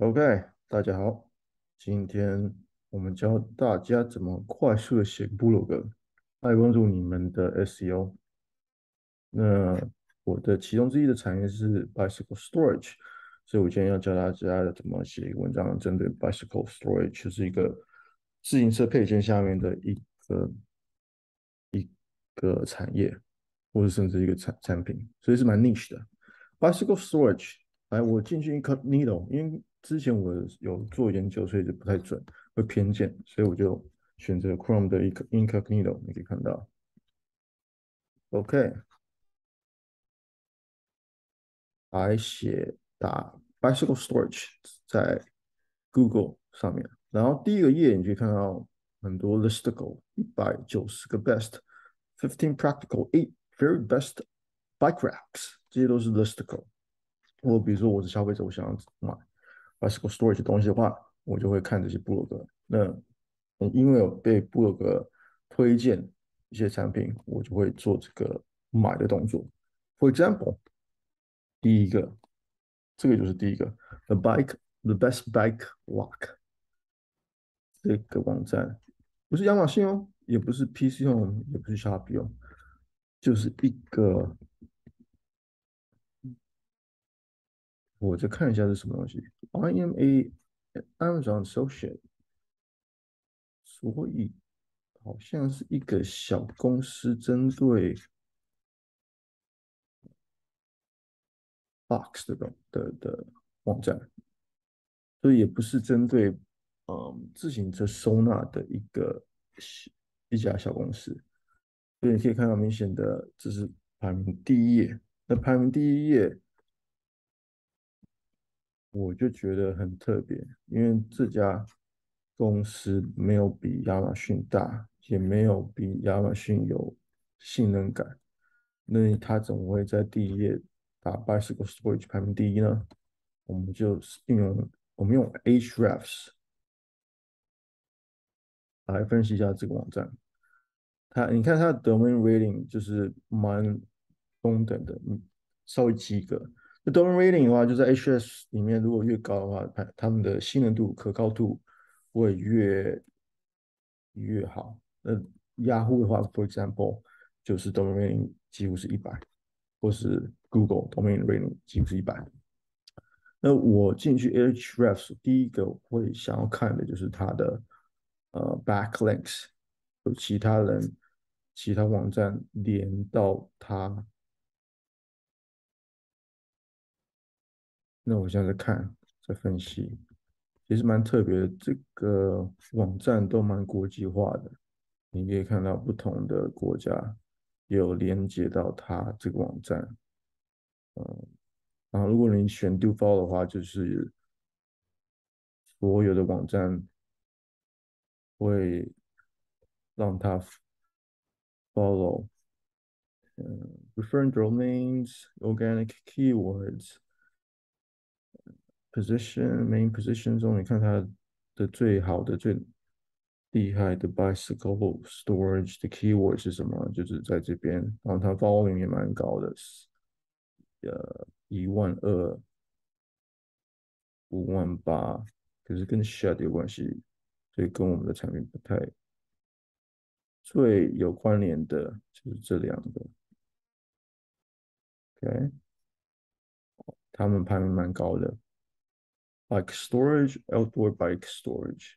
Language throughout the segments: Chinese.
OK，大家好，今天我们教大家怎么快速的写部落格，来帮助你们的 SEO。那我的其中之一的产业是 Bicycle Storage，所以我今天要教大家怎么写一个文章，针对 Bicycle Storage，就是一个自行车配件下面的一个一个产业，或者甚至一个产产品，所以是蛮 niche 的 Bicycle Storage。来，我进去 Incognito，因为之前我有做研究，所以就不太准，会偏见，所以我就选择 Chrome 的一个 Incognito。你可以看到，OK，来写打 Bicycle Storage 在 Google 上面，然后第一个页你可以看到很多 listicle，一百九十个 best，fifteen practical，eight very best bike racks，这些都是 listicle。我比如说我是消费者，我想要买 Bicycle Storage 东西的话，我就会看这些部落格。那因为有被部落格推荐一些产品，我就会做这个买的动作。For example，第一个，这个就是第一个，The Bike The Best Bike Lock 这个网站，不是亚马逊哦，也不是 PC 哦，也不是 Shopee 哦，就是一个。我再看一下是什么东西。I am a Amazon associate，所以好像是一个小公司针对 box 的的的的网站，所以也不是针对嗯自行车收纳的一个一家小公司。所以你可以看到明显的，这是排名第一页。那排名第一页。我就觉得很特别，因为这家公司没有比亚马逊大，也没有比亚马逊有信任感。那他怎么会在第一页打 Bicycle Storage 排名第一呢？我们就运用我们用 Hrefs 来分析一下这个网站。它你看它的 Domain Rating 就是蛮中等的，稍微及格。那 domain rating 的话，就在 HS 里面，如果越高的话，它它们的信任度、可靠度会越越好。那 Yahoo 的话，for example，就是 domain rating 几乎是一百，或是 Google domain rating 几乎是一百。那我进去 Ahrefs，第一个会想要看的就是它的呃 backlinks，有其他人、其他网站连到它。那我现在看，在分析，其实蛮特别的。这个网站都蛮国际化的，你可以看到不同的国家有连接到它这个网站。嗯，然后如果你选 Do Follow 的话，就是所有的网站会让它 follow。嗯，Referring Domains, Organic Keywords。Position main position 中，你看它的最好的、最厉害的 bicycle storage 的 keyword 是什么？就是在这边，然后它 volume 也蛮高的，呃，一万二、五万八，可是跟 shed 有关系，所以跟我们的产品不太最有关联的，就是这两个。OK，他们排名蛮高的。Bike storage, outdoor bike storage。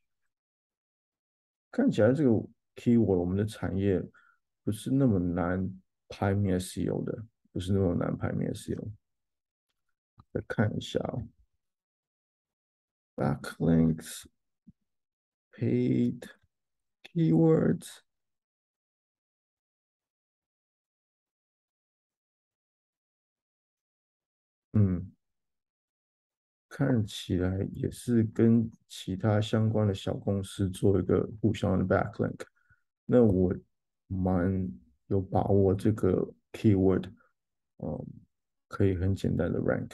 看起来这个 keyword 我们的产业不是那么难排名 SEO 的，不是那么难排名 SEO。再看一下哦，backlinks, paid keywords。嗯。 看起来也是跟其他相关的小公司做一个互相的 backlink，那我蛮有把握这个 keyword，嗯，可以很简单的 rank。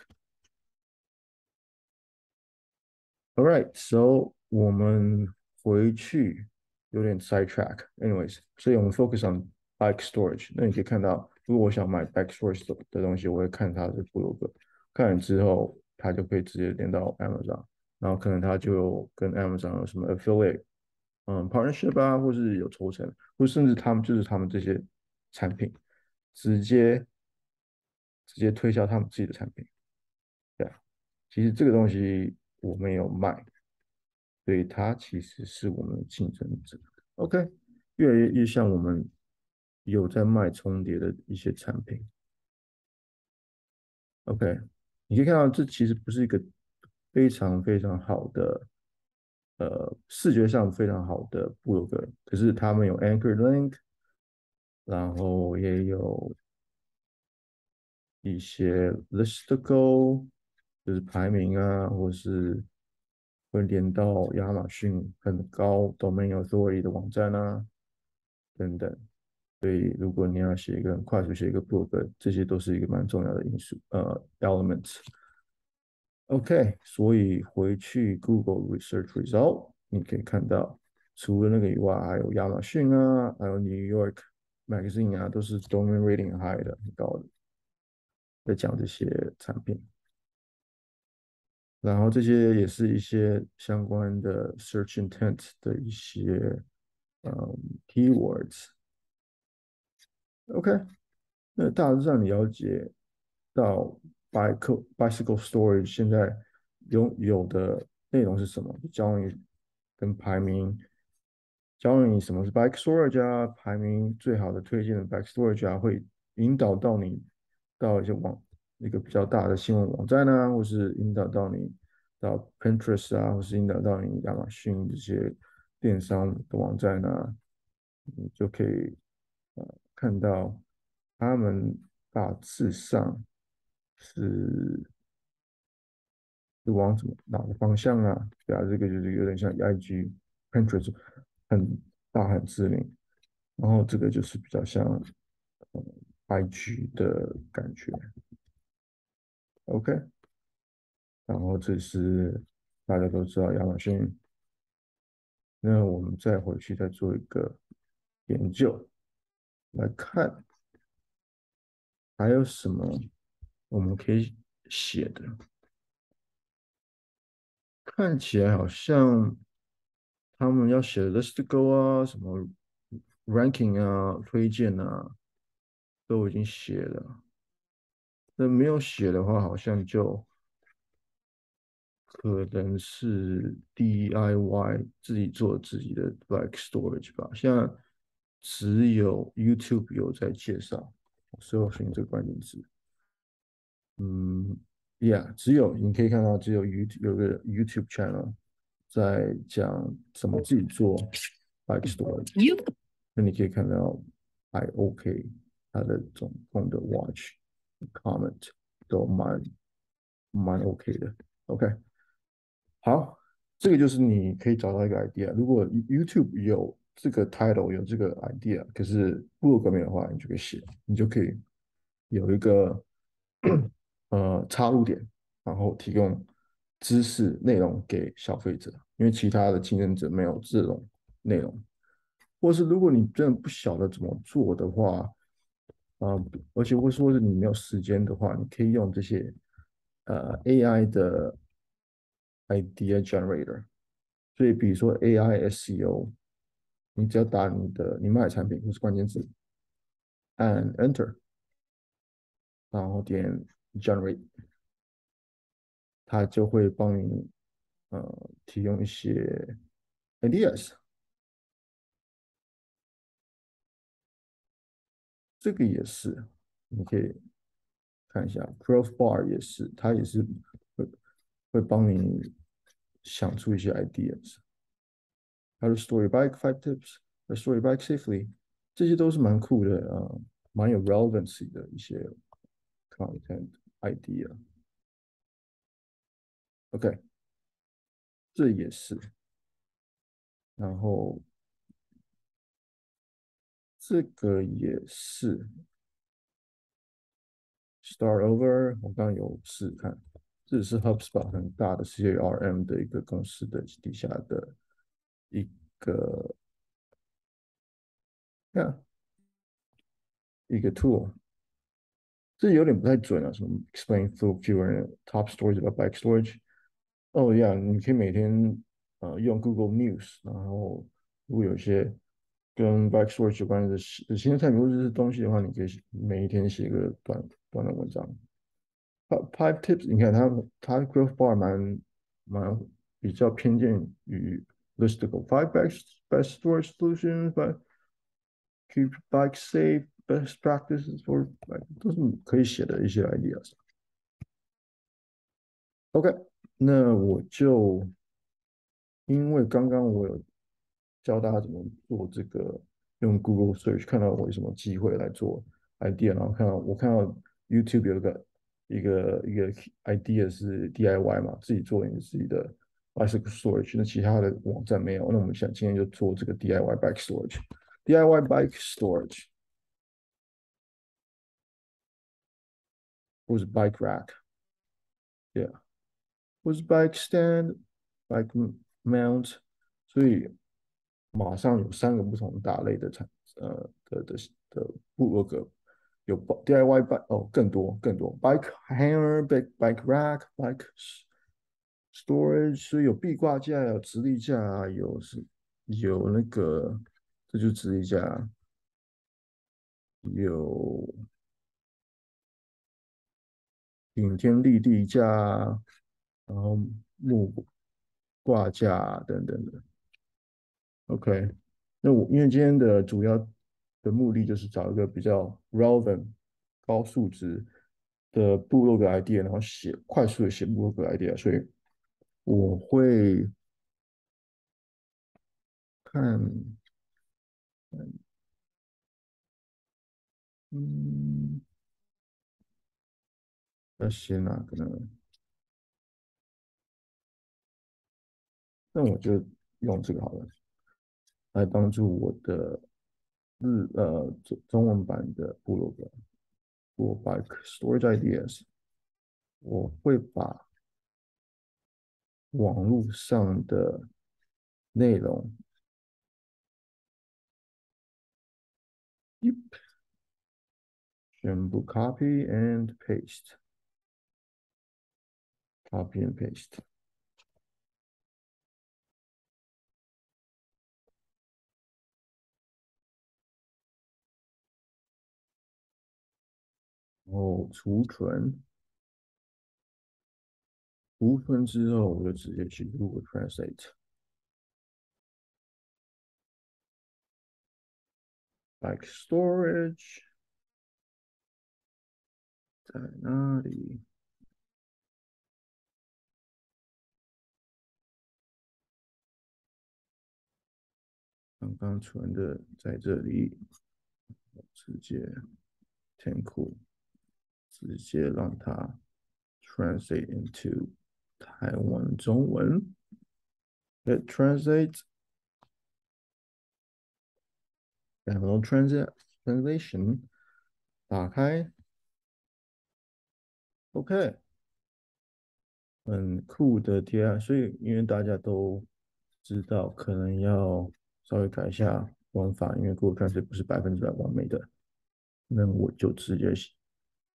All right, so 我们回去有点 sidetrack，anyways，所以我们 focus on bike storage。那你可以看到，如果我想买 bike storage 的东西，我会看它的部落格，看完之后。它就可以直接连到 Amazon。然后可能他就跟 Amazon 有什么 affiliate，嗯，partnership 啊，或是有抽成，或甚至他们就是他们这些产品直接直接推销他们自己的产品，对啊，其实这个东西我们有卖，所以它其实是我们的竞争者。OK，越来越越像我们有在卖重叠的一些产品。OK，你可以看到这其实不是一个非常非常好的，呃，视觉上非常好的部落格，可是他们有 anchor link，然后也有一些 listicle，就是排名啊，或是会连到亚马逊很高 domain authority 的网站啊，等等。所以，如果你要写一个快速写一个 blog，这些都是一个蛮重要的因素，呃，elements。OK，所以回去 Google Research Result，你可以看到，除了那个以外，还有亚马逊啊，还有 New York Magazine 啊，都是 domain rating high 的，很高的，在讲这些产品。然后这些也是一些相关的 search intent 的一些嗯 keywords。OK，那大致上你了解到 bicycle bicycle storage 现在拥有的内容是什么？教你跟排名，教你什么是 bike storage 啊，排名最好的推荐的 bike storage 啊，会引导到你到一些网一个比较大的新闻网站啊，或是引导到你到 Pinterest 啊，或是引导到你亚马逊这些电商的网站啊，你就可以呃。看到他们大致上是是往什么哪个方向啊？对啊，这个就是有点像 IG、Pinterest 很大很知名，然后这个就是比较像、嗯、IG 的感觉。OK，然后这是大家都知道亚马逊，那我们再回去再做一个研究。来看还有什么我们可以写的？看起来好像他们要写的 listicle 啊，什么 ranking 啊、推荐啊，都已经写了。那没有写的话，好像就可能是 DIY 自己做自己的 bike storage 吧，像。只有 YouTube 有在介绍，搜寻这个关键词。嗯，Yeah，只有你可以看到，只有 YouTube 有个 YouTube channel 在讲怎么自己做 bike storage。那你可以看到 IOK 它的总共的 watch comment 都蛮蛮 OK 的。OK，好，这个就是你可以找到一个 idea。如果 YouTube 有这个 title 有这个 idea，可是部落格没有的话，你就可以写，你就可以有一个呃插入点，然后提供知识内容给消费者，因为其他的竞争者没有这种内容，或是如果你真的不晓得怎么做的话，啊、而且或说是你没有时间的话，你可以用这些呃 AI 的 idea generator，所以比如说 AI SEO。你只要打你的你卖的产品或是关键字，按 Enter，然后点 Generate，它就会帮你呃提供一些 ideas。这个也是，你可以看一下 Growth Bar 也是，它也是会会帮你想出一些 ideas。How to store your bike, five tips. How to store your bike safely. 这些都是蛮酷的啊，蛮有 relevancy 的一些 content idea。OK，这也是。然后这个也是。Start over，我刚有试看，这是 HubSpot 很大的 CRM 的一个公司的底下的。一个，看，一个 tool，这有点不太准啊。什么 explain through fewer top stories about bike storage，哦，yeah，，你可以每天呃用 Google News，然后如果有些跟 Bike Storage 有关的新新产品或者是东西的话，你可以每一天写一个短短的文章。Five Tips，你看它它 Growth Bar 蛮蛮比较偏见于 Listicle。Five Best Best storage solutions, but Keep Bike Safe Best Practices for Bike 都是可以写的一些 ideas。OK，那我就因为刚刚我有教大家怎么做这个，用 Google Search 看到我有什么机会来做 idea，然后看到我看到 YouTube 有一个一个一个 idea 是 DIY 嘛，自己做你自己的 bicycle storage，那其他的网站没有，那我们想今天就做这个 DIY bike storage，DIY bike storage，或是 bike rack，yeah。或是 bike stand、bike mount，所以马上有三个不同大类的产呃的的的部落格，有 DIY bike 哦，更多更多 bike hanger、bike bike rack、bike storage，所以有壁挂架、有直立架，有是有那个这就是直立架，有顶天立地架。然后木挂架等等的，OK，那我因为今天的主要的目的就是找一个比较 relevant 高数值的部落格 idea，然后写快速的写部落格 idea，所以我会看，嗯，要写哪个呢？那我就用这个好了，来帮助我的日呃中中文版的部落格。我把 story ideas，我会把网络上的内容，全部 copy and paste，copy and paste。然后储存，储存之后我就直接去 Google Translate。Bike storage 在哪里？刚刚存的在这里，直接填空。直接让它 translate into 台湾中文。Let translate，然后 translate translation 打开，OK，很酷的贴啊！所以因为大家都知道，可能要稍微改一下玩法，因为 Google Translate 不是百分之百完美的，那我就直接。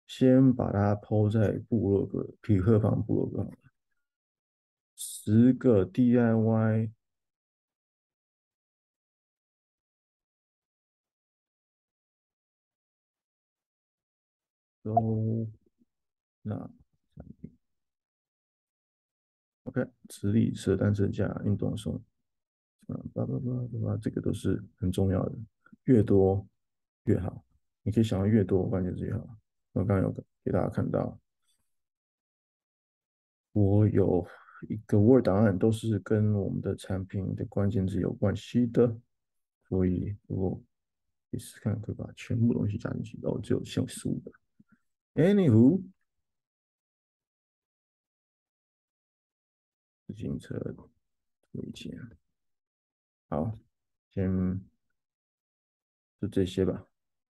先把它抛在部落格，匹克邦部落格，十个 DIY 都那 OK，直立式单车架、运动送，啊，叭叭叭叭叭，这个都是很重要的，越多越好。你可以想到越多，关键字越好。我刚刚有给大家看到，我有一个 Word 档案，都是跟我们的产品的关键字有关系的，所以如果你试看，可以把全部东西加进去，然后只有限十五个。Anywho，自行车推荐，好，先就这些吧。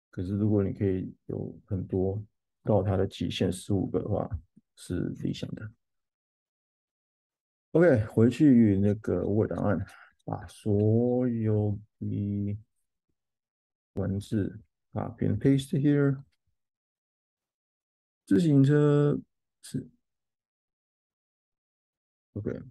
可是，如果你可以有很多到它的极限十五个的话，是理想的。OK，回去那个 Word 档案，把所有的文字啊，copy and paste here。自行车是 OK，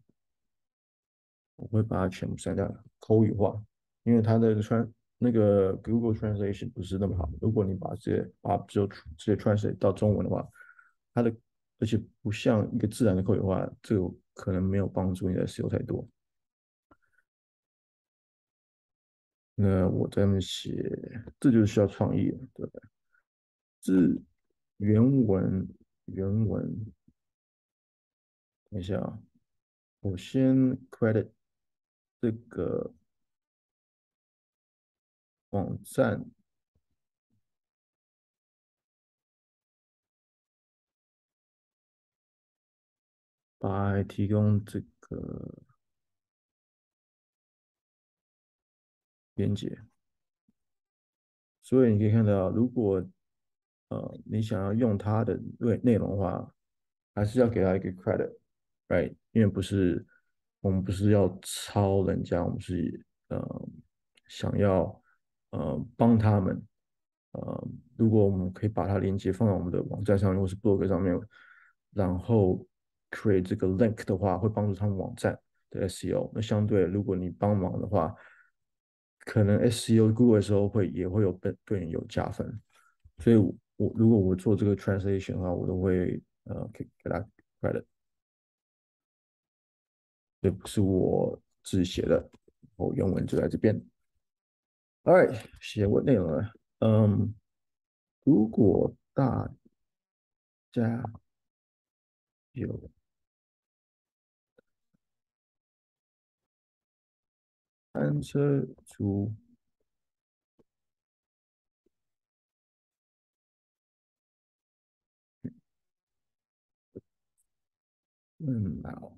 我会把它全部删掉，口语化，因为它的穿那个 Google Translation 不是那么好。如果你把这些把就直接 translate 到中文的话，它的而且不像一个自然的口语化，这个可能没有帮助你的 SEO 太多。那我在那写，这就是需要创意，对不对？这原文原文，等一下啊，我先 credit 这个网站，来提供这个。连接，所以你可以看到，如果呃你想要用它的内内容的话，还是要给他一个 credit，right？因为不是我们不是要抄人家，我们是呃想要呃帮他们，呃如果我们可以把它连接放在我们的网站上如果是 blog 上面，然后 create 这个 link 的话，会帮助他们网站的 SEO。那相对如果你帮忙的话，可能 SEO Google 的时候会也会有对对你有加分，所以我，如果我做这个 translation 的话，我都会呃给给他 credit，这不是我自己写的，我原文就在这边。Alright，写过内容了，嗯，如果大家有。单车族嗯，好，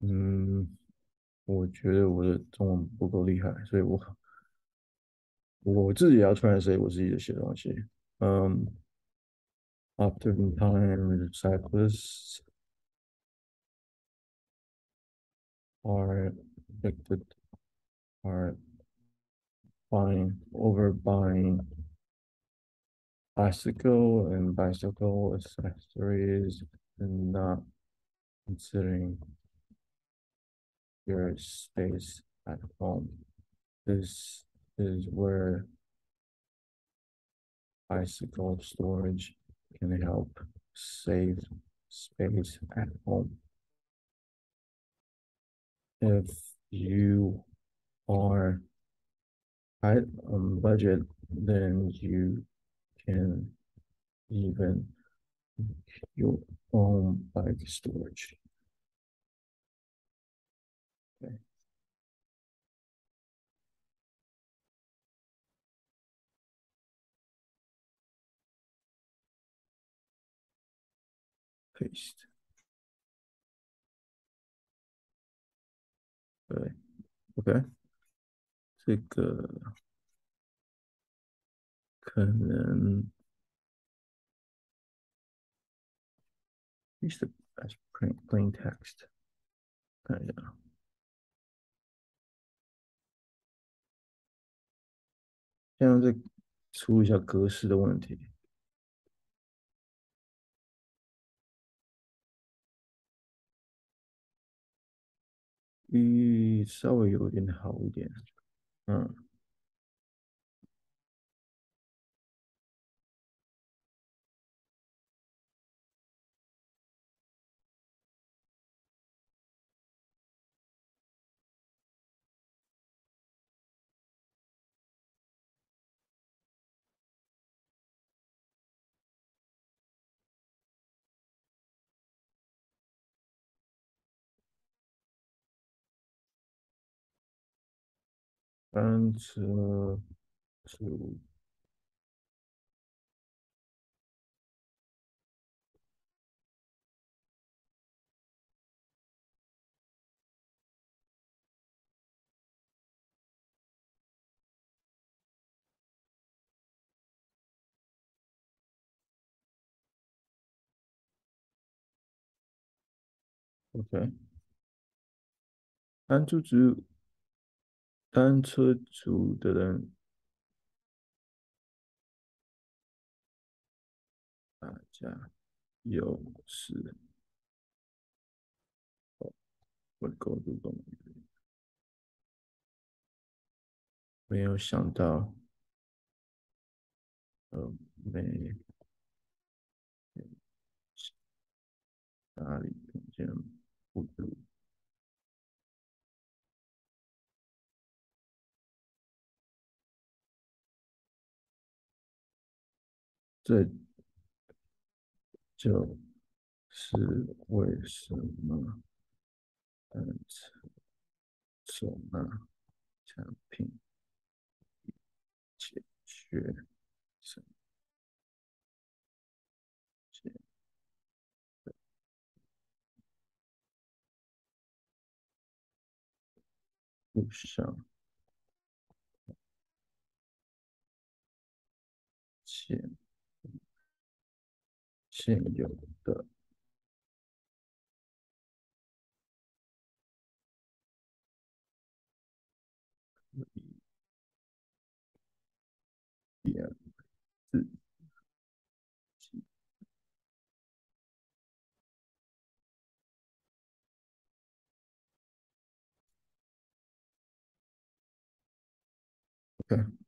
嗯，我觉得我的中文不够厉害，所以我。我自己要 translate 我自己的写东西。嗯、um,，after time cyclists are addicted are buying over buying bicycle and bicycle accessories and not considering your space at home. This is where bicycle storage can help save space at home. If you are tight on budget, then you can even your own bike storage. Okay. paste。对，OK，这个可能 use the as plain plain text。看一下，现在再出一下格式的问题。嗯，稍微有点好一点，嗯。单车族。OK，单车族。单车族的人，大家有事。我够主动，没有想到，呃，没哪里听见不足，这就是为什么。单车收纳产品解决什么？不想现现有的。点字，OK。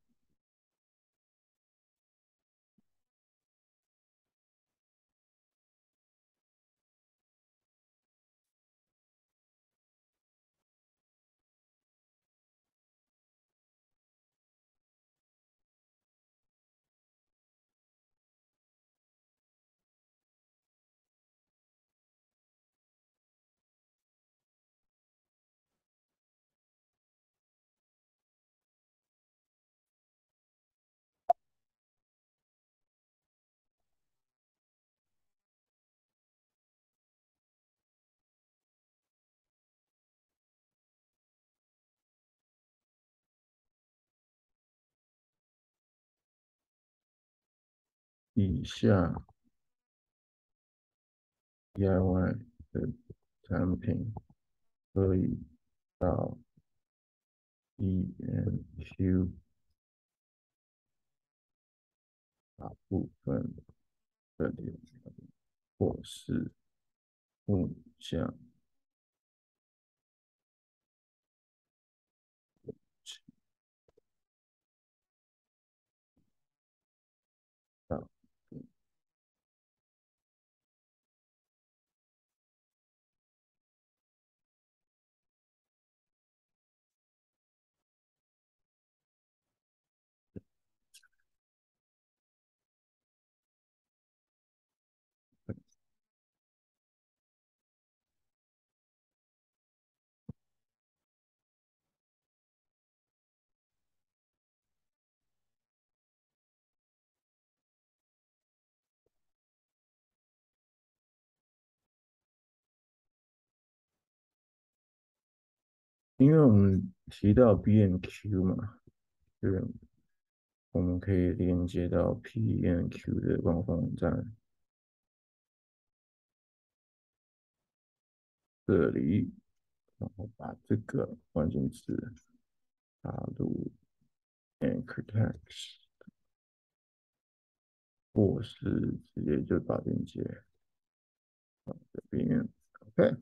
以下 DIY 的产品可以到 B&Q 大部分的链接，或是木匠。因为我们提到 B N Q 嘛，就是，我们可以连接到 P N Q 的官方网站，这里，然后把这个关键词打入 Anchor Text，或是直接就把连接放这边，OK。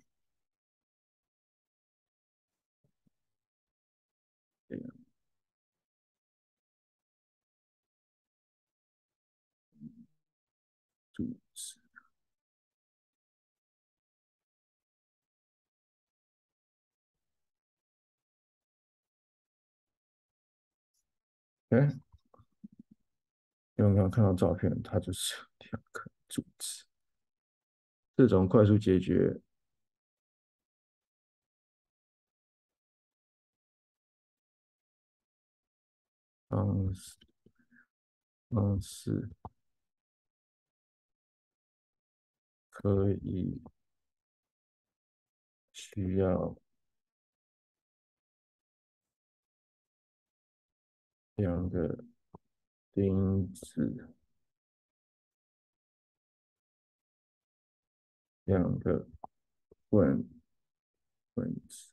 哎，因为我刚看到照片，它就是两个主词，这种快速解决，方式，方式。可以需要两个钉子，两个棍棍子，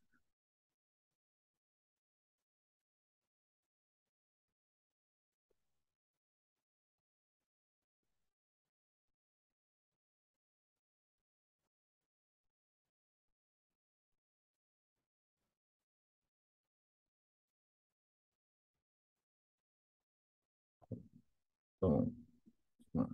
懂吗？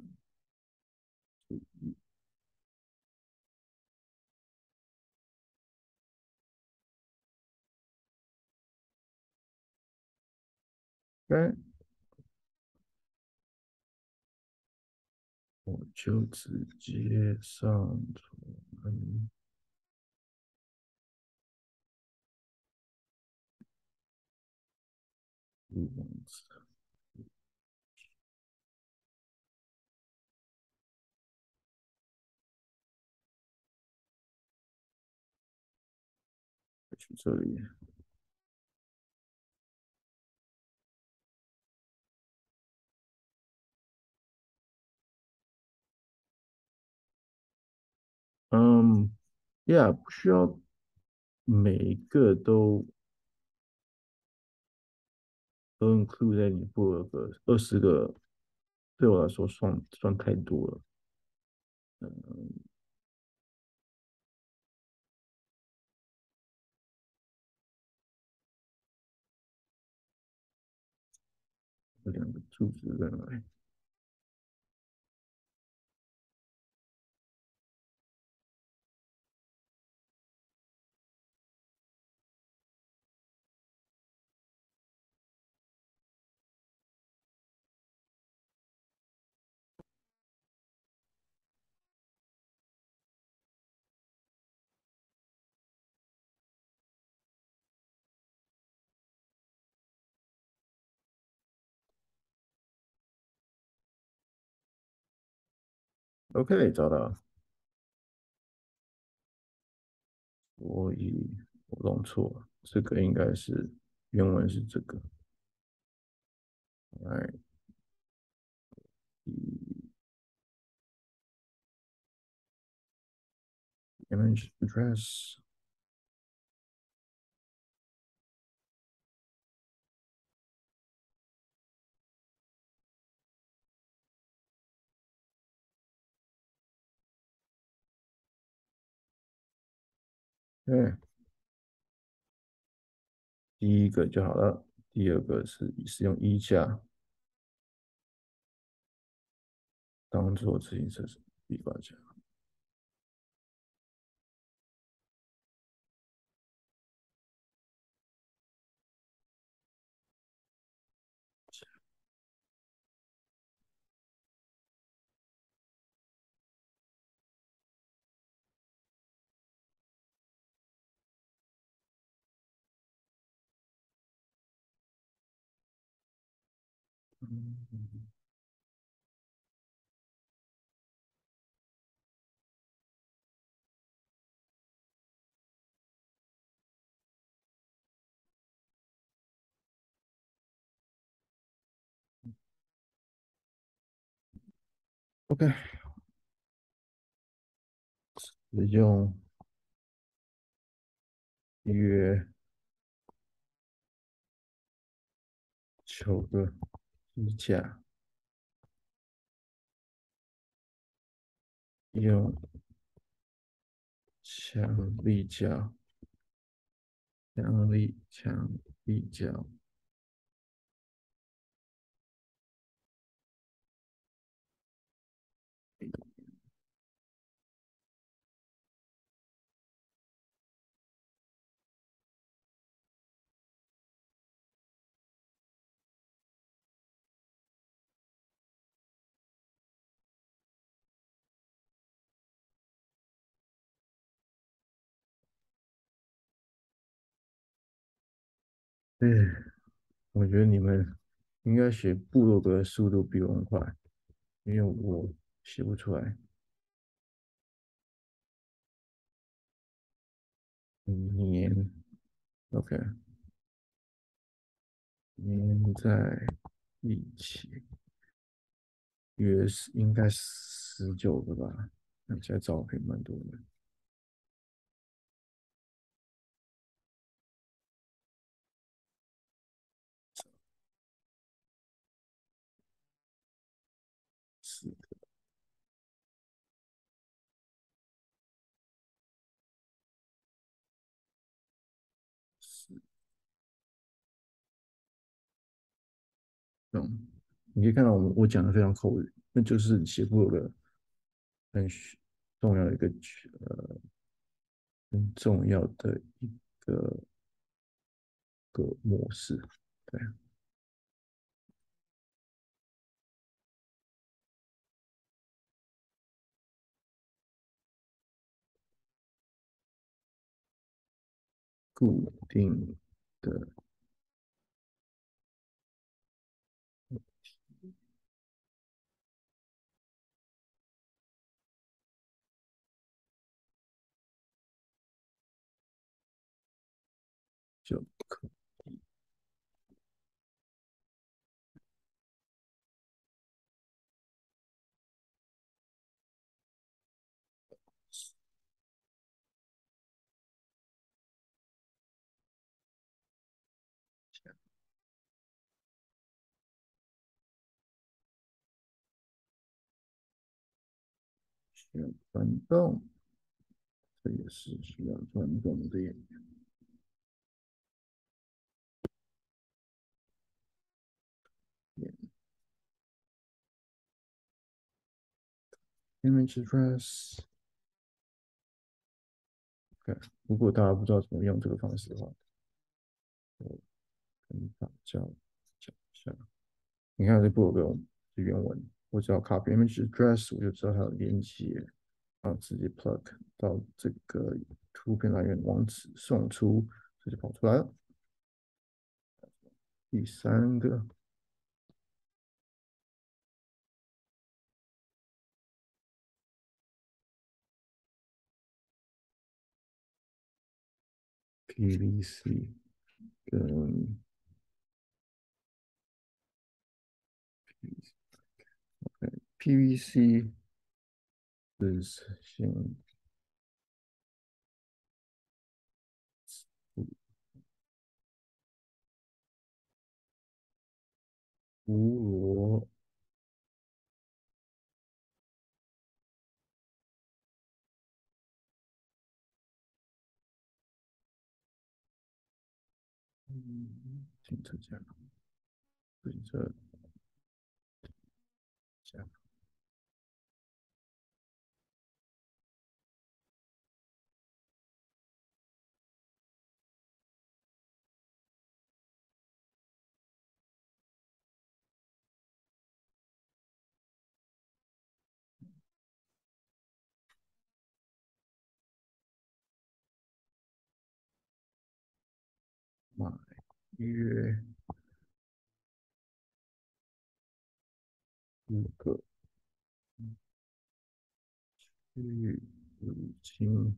该我就直接上传。去这里。嗯，Yeah，不需要每一个都都 include 在你部落格，二十个对我来说算算太多了。嗯，这两个柱子在哪里？OK，找到了。所以我弄错了，这个应该是原文是这个。哎，image address。嗯，第一个就好了。第二个是使用衣架当做自行车壁挂架。，OK，使用约九个。衣架。用强力胶，强力强力胶。对，我觉得你们应该写部落格的速度比我们快，因为我写不出来。年，OK，年在一起，约是应该十九个吧？看起来照片蛮多的。嗯。你可以看到我我讲的非常口语，那就是写部落格很重要的一个呃很重要的一个个模式，对。固定的。选转动，这也是需要转动的。Image press，OK 如果大家不知道怎么用这个方式的话，我跟大家讲一下。你看这部落格是原文，我只要 copy image dress，我就知道它的连接，然后直接 plug 到这个图片来源网址，送出，这就跑出来了。第三个。PVC 跟 PVC 是先无螺。嗯，停车架，停车约那个去北京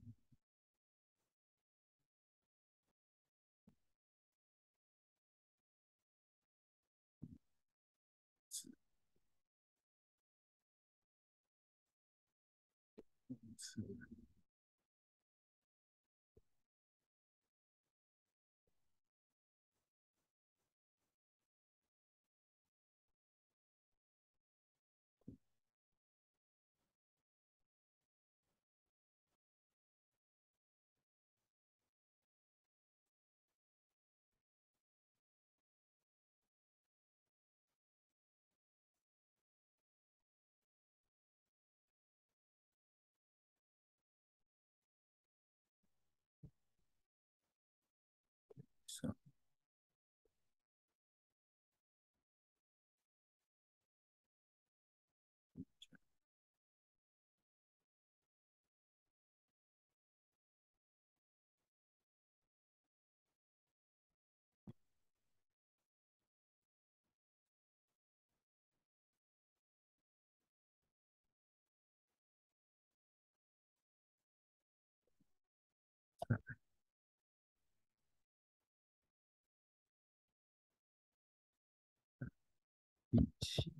一起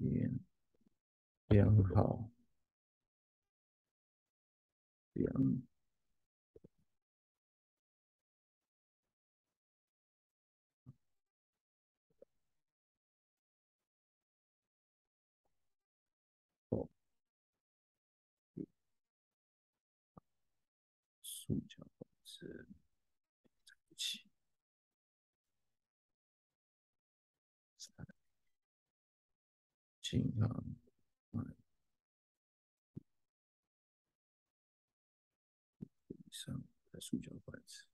嗯良好良塑胶管子，对不起，银行买以上的塑胶管子。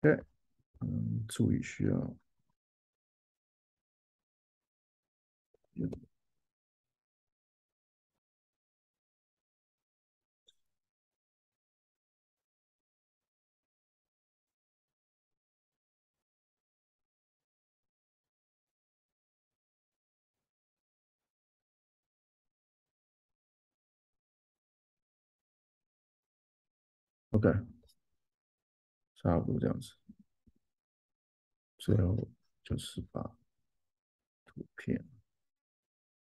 对，嗯，注意需要。，OK，差不多这样子。最后就是把图片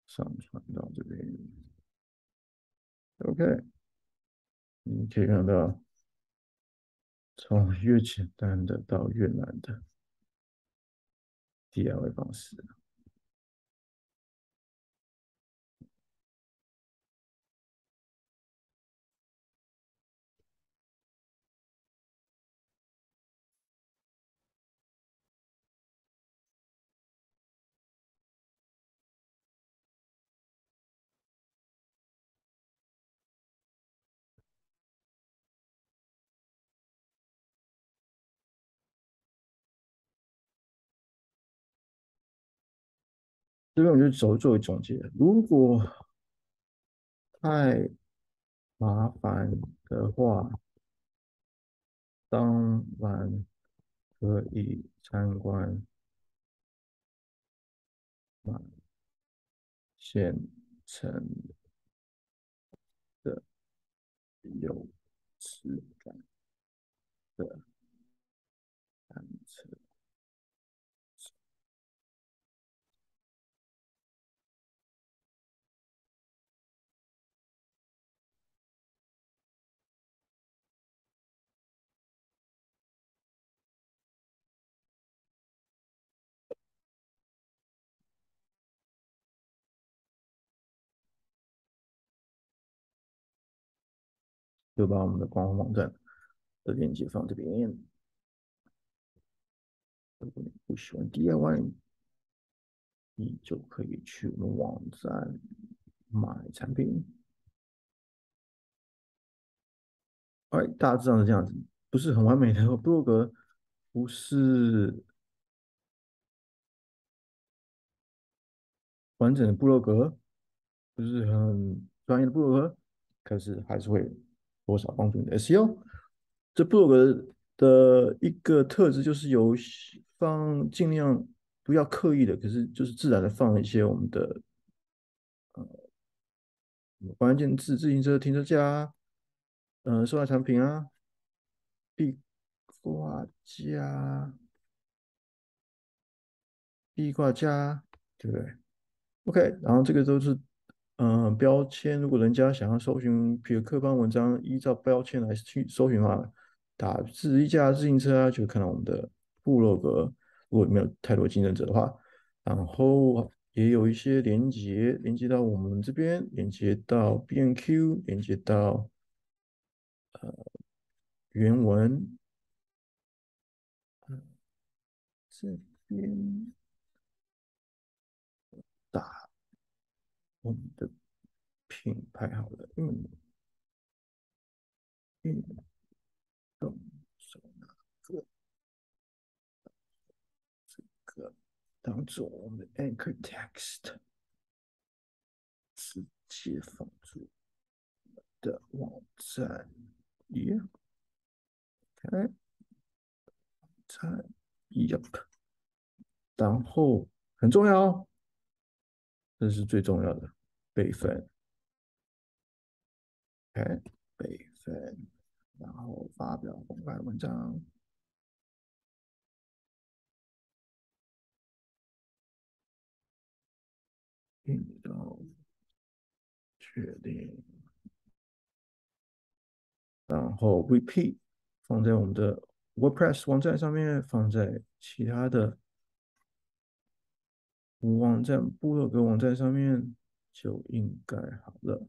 上传到这边。OK，你可以看到，从越简单的到越难的 DIY 方式。这边我就走作为总结。如果太麻烦的话，当然可以参观现成的有质感的就把我们的官方网站的链接放这边。如果你不喜欢 DIY，你就可以去我们网站买产品。哎，大致上是这样子，不是很完美的部落格，不是完整的部落格，不是很专业的部落格，可是还是会。多少帮助你的 SEO？这部落格的一个特质就是有放尽量不要刻意的，可是就是自然的放一些我们的呃关键字，自行车停车架啊，呃，售卖产品啊，壁挂架，壁挂架，对不对？OK，然后这个都是。嗯，标签，如果人家想要搜寻，比如客观文章，依照标签来去搜寻的话，打自一架自行车啊，就看到我们的部落格。如果没有太多竞争者的话，然后也有一些连接，连接到我们这边，连接到 B N Q，连接到呃原文，这边打。我们的品牌好了，嗯嗯。动手哪个？这个当做我们的 anchor text，直接放入的网站。Yeah，看，网站，Yep，然后很重要哦，这是最重要的备份。OK，备份，然后发表公开文章，引导确定，然后 repeat 放在我们的 WordPress 网站上面，放在其他的网站、部落格网站上面，就应该好了。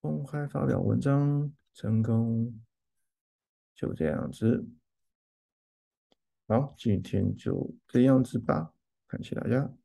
公开发表文章成功，就这样子。好，今天就这样子吧，感谢大家。